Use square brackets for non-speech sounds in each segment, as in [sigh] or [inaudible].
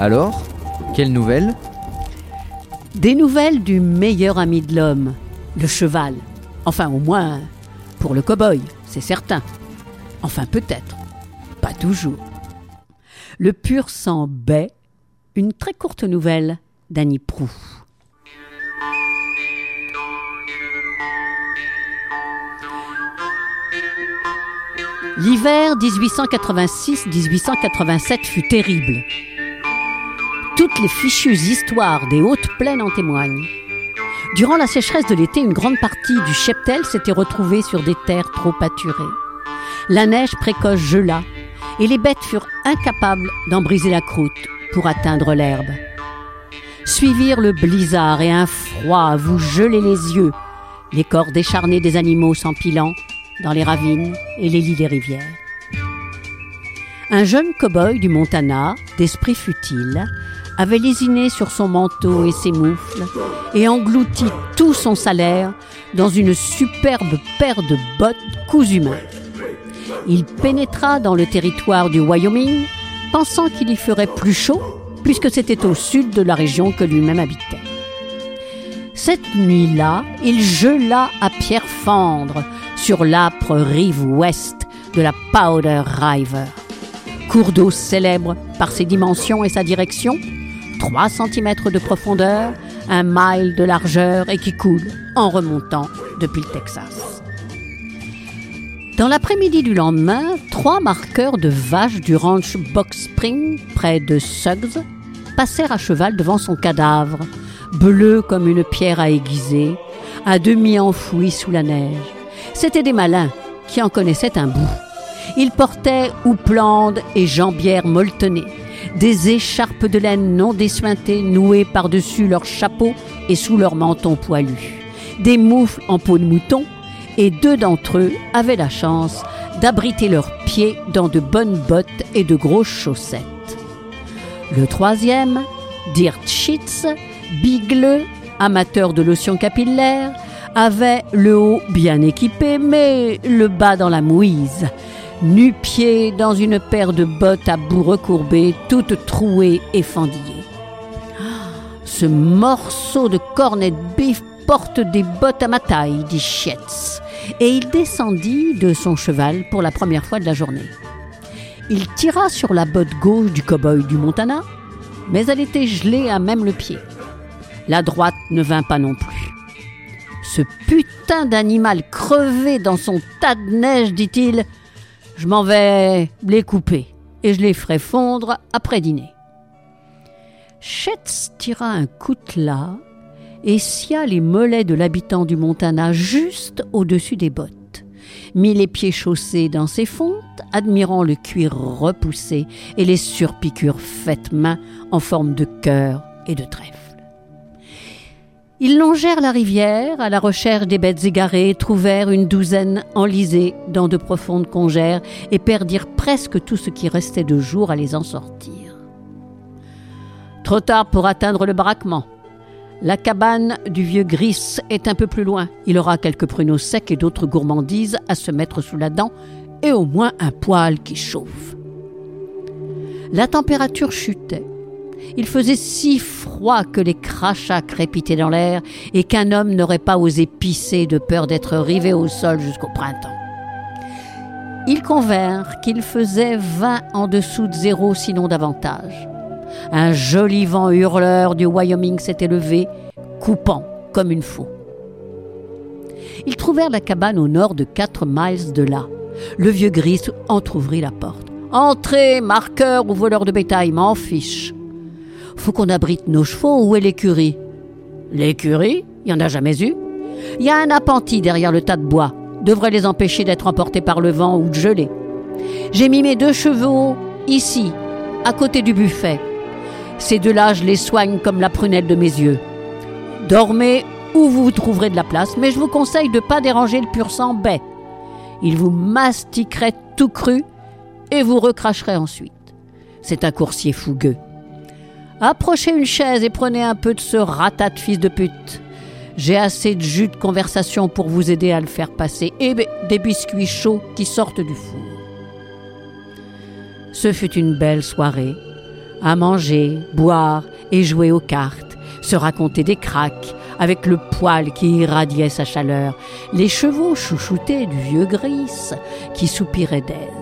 Alors Quelles nouvelles Des nouvelles du meilleur ami de l'homme, le cheval. Enfin, au moins, pour le cow-boy, c'est certain. Enfin, peut-être. Pas toujours. Le pur sang baie, une très courte nouvelle d'Annie Prou. L'hiver 1886-1887 fut terrible. Toutes les fichues histoires des hautes plaines en témoignent. Durant la sécheresse de l'été, une grande partie du cheptel s'était retrouvée sur des terres trop pâturées. La neige précoce gela et les bêtes furent incapables d'en briser la croûte pour atteindre l'herbe. Suivirent le blizzard et un froid à vous geler les yeux, les corps décharnés des animaux s'empilant dans les ravines et les lits des rivières. Un jeune cow-boy du Montana, d'esprit futile, avait lésiné sur son manteau et ses moufles et englouti tout son salaire dans une superbe paire de bottes cousues main. Il pénétra dans le territoire du Wyoming, pensant qu'il y ferait plus chaud, puisque c'était au sud de la région que lui-même habitait. Cette nuit-là, il gela à pierre fendre sur l'âpre rive ouest de la Powder River. Cours d'eau célèbre par ses dimensions et sa direction, 3 cm de profondeur, un mile de largeur et qui coule en remontant depuis le Texas. Dans l'après-midi du lendemain, trois marqueurs de vaches du ranch Box Spring, près de Suggs, passèrent à cheval devant son cadavre, bleu comme une pierre à aiguiser, à demi enfoui sous la neige. C'étaient des malins qui en connaissaient un bout. Ils portaient houppelandes et jambières molletonnées, des écharpes de laine non dessuintées nouées par-dessus leurs chapeaux et sous leurs mentons poilus, des moufles en peau de mouton, et deux d'entre eux avaient la chance d'abriter leurs pieds dans de bonnes bottes et de grosses chaussettes. Le troisième, Dirt Sheets, bigleux, amateur de lotion capillaire, avait le haut bien équipé, mais le bas dans la mouise, nu-pied dans une paire de bottes à bout recourbé, toutes trouées et fendillées. [gasps] Ce morceau de cornet de bif porte des bottes à ma taille, dit Schietz, et il descendit de son cheval pour la première fois de la journée. Il tira sur la botte gauche du cow-boy du Montana, mais elle était gelée à même le pied. La droite ne vint pas non plus. Ce putain d'animal crevé dans son tas de neige, dit-il, je m'en vais les couper et je les ferai fondre après dîner. Chetz tira un coutelas et scia les mollets de l'habitant du Montana juste au-dessus des bottes, mit les pieds chaussés dans ses fontes, admirant le cuir repoussé et les surpiqûres faites main en forme de cœur et de trèfle. Ils longèrent la rivière à la recherche des bêtes égarées, trouvèrent une douzaine enlisées dans de profondes congères et perdirent presque tout ce qui restait de jour à les en sortir. Trop tard pour atteindre le baraquement. La cabane du vieux Gris est un peu plus loin. Il aura quelques pruneaux secs et d'autres gourmandises à se mettre sous la dent et au moins un poêle qui chauffe. La température chutait. Il faisait si froid que les crachats crépitaient dans l'air et qu'un homme n'aurait pas osé pisser de peur d'être rivé au sol jusqu'au printemps. Ils convinrent qu'il faisait 20 en dessous de zéro, sinon davantage. Un joli vent hurleur du Wyoming s'était levé, coupant comme une faux. Ils trouvèrent la cabane au nord de 4 miles de là. Le vieux gris entr'ouvrit la porte. Entrez, marqueur ou voleur de bétail, m'en fiche. Faut qu'on abrite nos chevaux, où est l'écurie? L'écurie? Il n'y en a jamais eu? Il y a un appentis derrière le tas de bois. Devrait les empêcher d'être emportés par le vent ou de geler. J'ai mis mes deux chevaux ici, à côté du buffet. Ces deux-là, je les soigne comme la prunelle de mes yeux. Dormez où vous trouverez de la place, mais je vous conseille de ne pas déranger le pur sang baie. Il vous mastiquerait tout cru et vous recracherait ensuite. C'est un coursier fougueux. Approchez une chaise et prenez un peu de ce ratat de fils de pute. J'ai assez de jus de conversation pour vous aider à le faire passer et des biscuits chauds qui sortent du four. Ce fut une belle soirée, à manger, boire et jouer aux cartes, se raconter des cracks, avec le poil qui irradiait sa chaleur, les chevaux chouchoutés du vieux gris qui soupirait d'aise.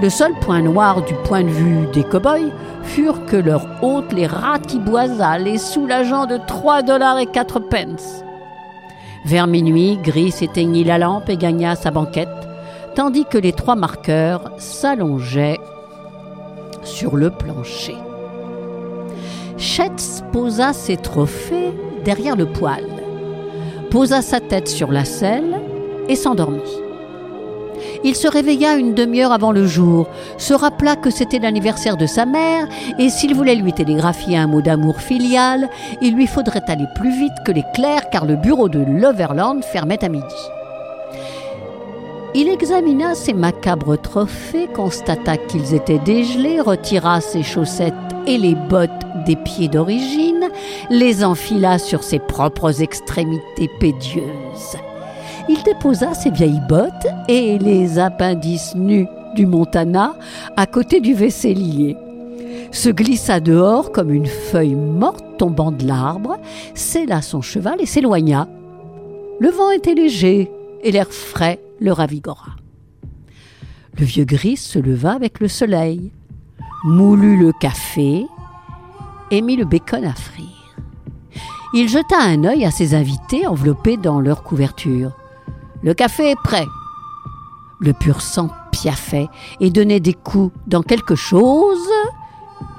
Le seul point noir du point de vue des cow-boys furent que leur hôte les ratiboisa, les soulageant de trois dollars et quatre pence. Vers minuit, Gris éteignit la lampe et gagna sa banquette, tandis que les trois marqueurs s'allongeaient sur le plancher. Chetz posa ses trophées derrière le poêle, posa sa tête sur la selle et s'endormit. Il se réveilla une demi-heure avant le jour, se rappela que c'était l'anniversaire de sa mère, et s'il voulait lui télégraphier un mot d'amour filial, il lui faudrait aller plus vite que l'éclair car le bureau de Loverland fermait à midi. Il examina ses macabres trophées, constata qu'ils étaient dégelés, retira ses chaussettes et les bottes des pieds d'origine, les enfila sur ses propres extrémités pédieuses. Il déposa ses vieilles bottes et les appendices nus du Montana à côté du vaisselier, se glissa dehors comme une feuille morte tombant de l'arbre, sella son cheval et s'éloigna. Le vent était léger et l'air frais le ravigora. Le vieux gris se leva avec le soleil, moulut le café et mit le bacon à frire. Il jeta un œil à ses invités enveloppés dans leur couverture. Le café est prêt. Le pur sang piaffait et donnait des coups dans quelque chose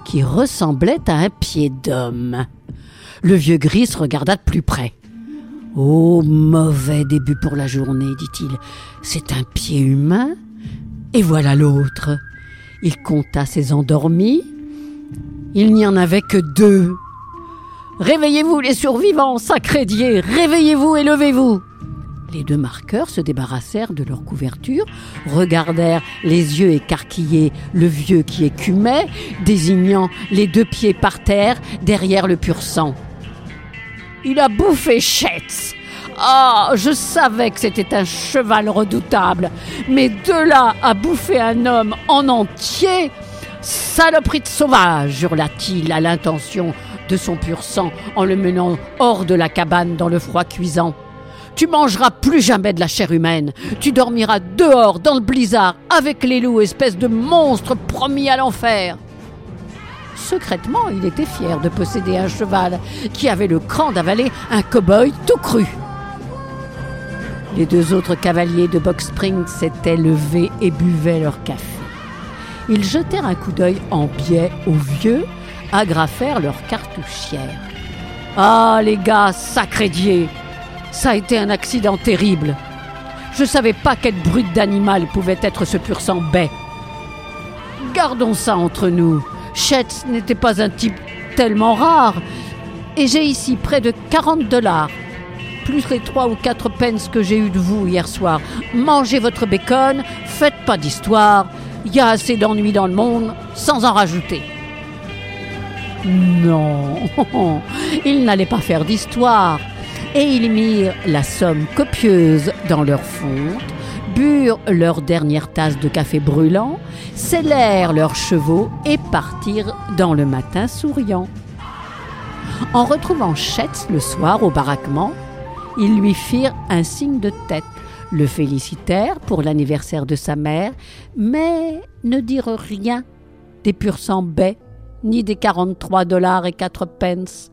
qui ressemblait à un pied d'homme. Le vieux gris regarda de plus près. Oh, mauvais début pour la journée, dit-il. C'est un pied humain Et voilà l'autre. Il compta ses endormis, il n'y en avait que deux. Réveillez-vous les survivants, sacré réveillez-vous et levez-vous. Les deux marqueurs se débarrassèrent de leur couverture, regardèrent les yeux écarquillés le vieux qui écumait, désignant les deux pieds par terre derrière le pur sang. Il a bouffé Chetz. Ah, je savais que c'était un cheval redoutable, mais de là à bouffer un homme en entier, Saloperie de sauvage hurla-t-il à l'intention de son pur sang en le menant hors de la cabane dans le froid cuisant. Tu mangeras plus jamais de la chair humaine. Tu dormiras dehors dans le blizzard avec les loups, espèce de monstre promis à l'enfer. Secrètement, il était fier de posséder un cheval qui avait le cran d'avaler un cow-boy tout cru. Les deux autres cavaliers de Box Spring s'étaient levés et buvaient leur café. Ils jetèrent un coup d'œil en biais aux vieux, agrafèrent leurs cartouchières. Ah, les gars, sacré Ça a été un accident terrible. Je savais pas quelle brute d'animal pouvait être ce pur sang baie. Gardons ça entre nous. Chetz n'était pas un type tellement rare. Et j'ai ici près de 40 dollars. Plus les 3 ou 4 pence que j'ai eu de vous hier soir. Mangez votre bacon, faites pas d'histoire. Il y a assez d'ennuis dans le monde sans en rajouter. Non, [laughs] ils n'allaient pas faire d'histoire. Et ils mirent la somme copieuse dans leur fonte, burent leur dernière tasse de café brûlant, scellèrent leurs chevaux et partirent dans le matin souriant. En retrouvant Chetz le soir au baraquement, ils lui firent un signe de tête le félicitèrent pour l'anniversaire de sa mère, mais ne dirent rien des pur sang baies, ni des 43 dollars et 4 pence.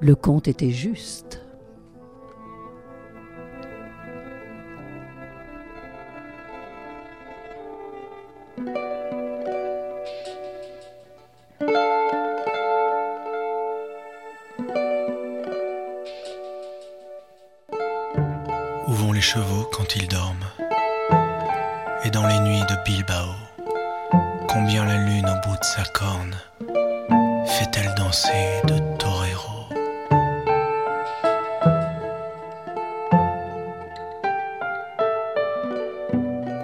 Le compte était juste. Quand ils dorment. Et dans les nuits de Bilbao, combien la lune au bout de sa corne fait-elle danser de torero.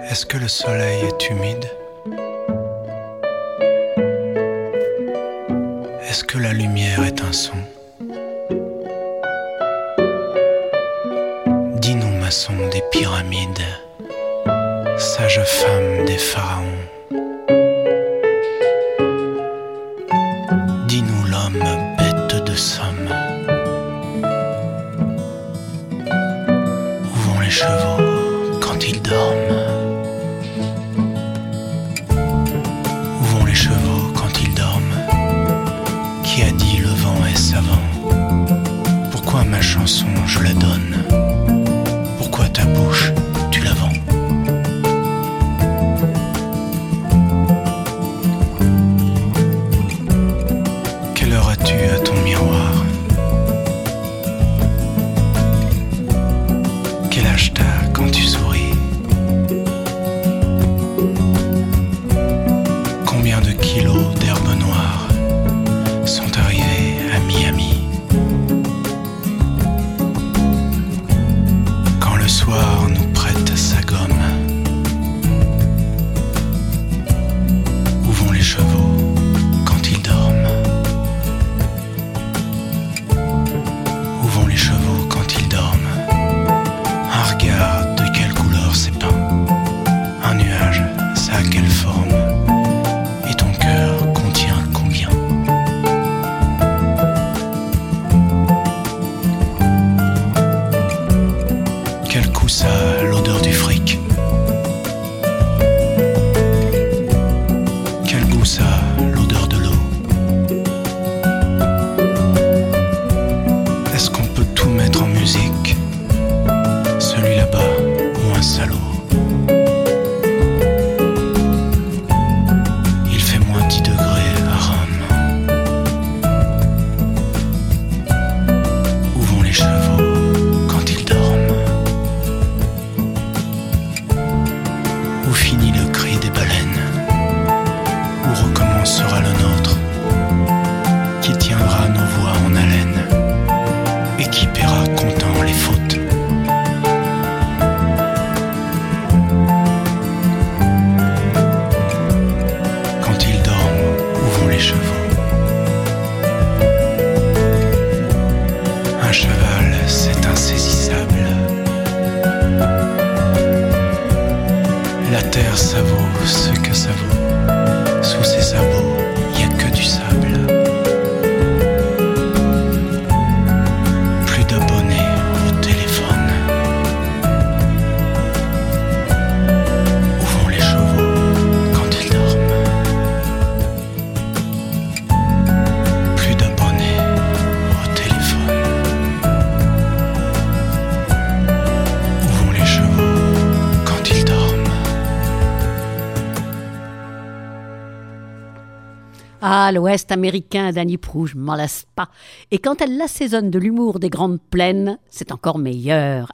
Est-ce que le soleil est humide? Est-ce que la lumière est un son? des pyramides, sage femme des pharaons. Dis-nous l'homme bête de somme. Où vont les chevaux quand ils dorment? Où vont les chevaux quand ils dorment? Qui a dit le vent est savant? Pourquoi ma chanson je la donne? quand tu l'ouest américain d'Annie Proux, je m'en lasse pas. Et quand elle l'assaisonne de l'humour des grandes plaines, c'est encore meilleur.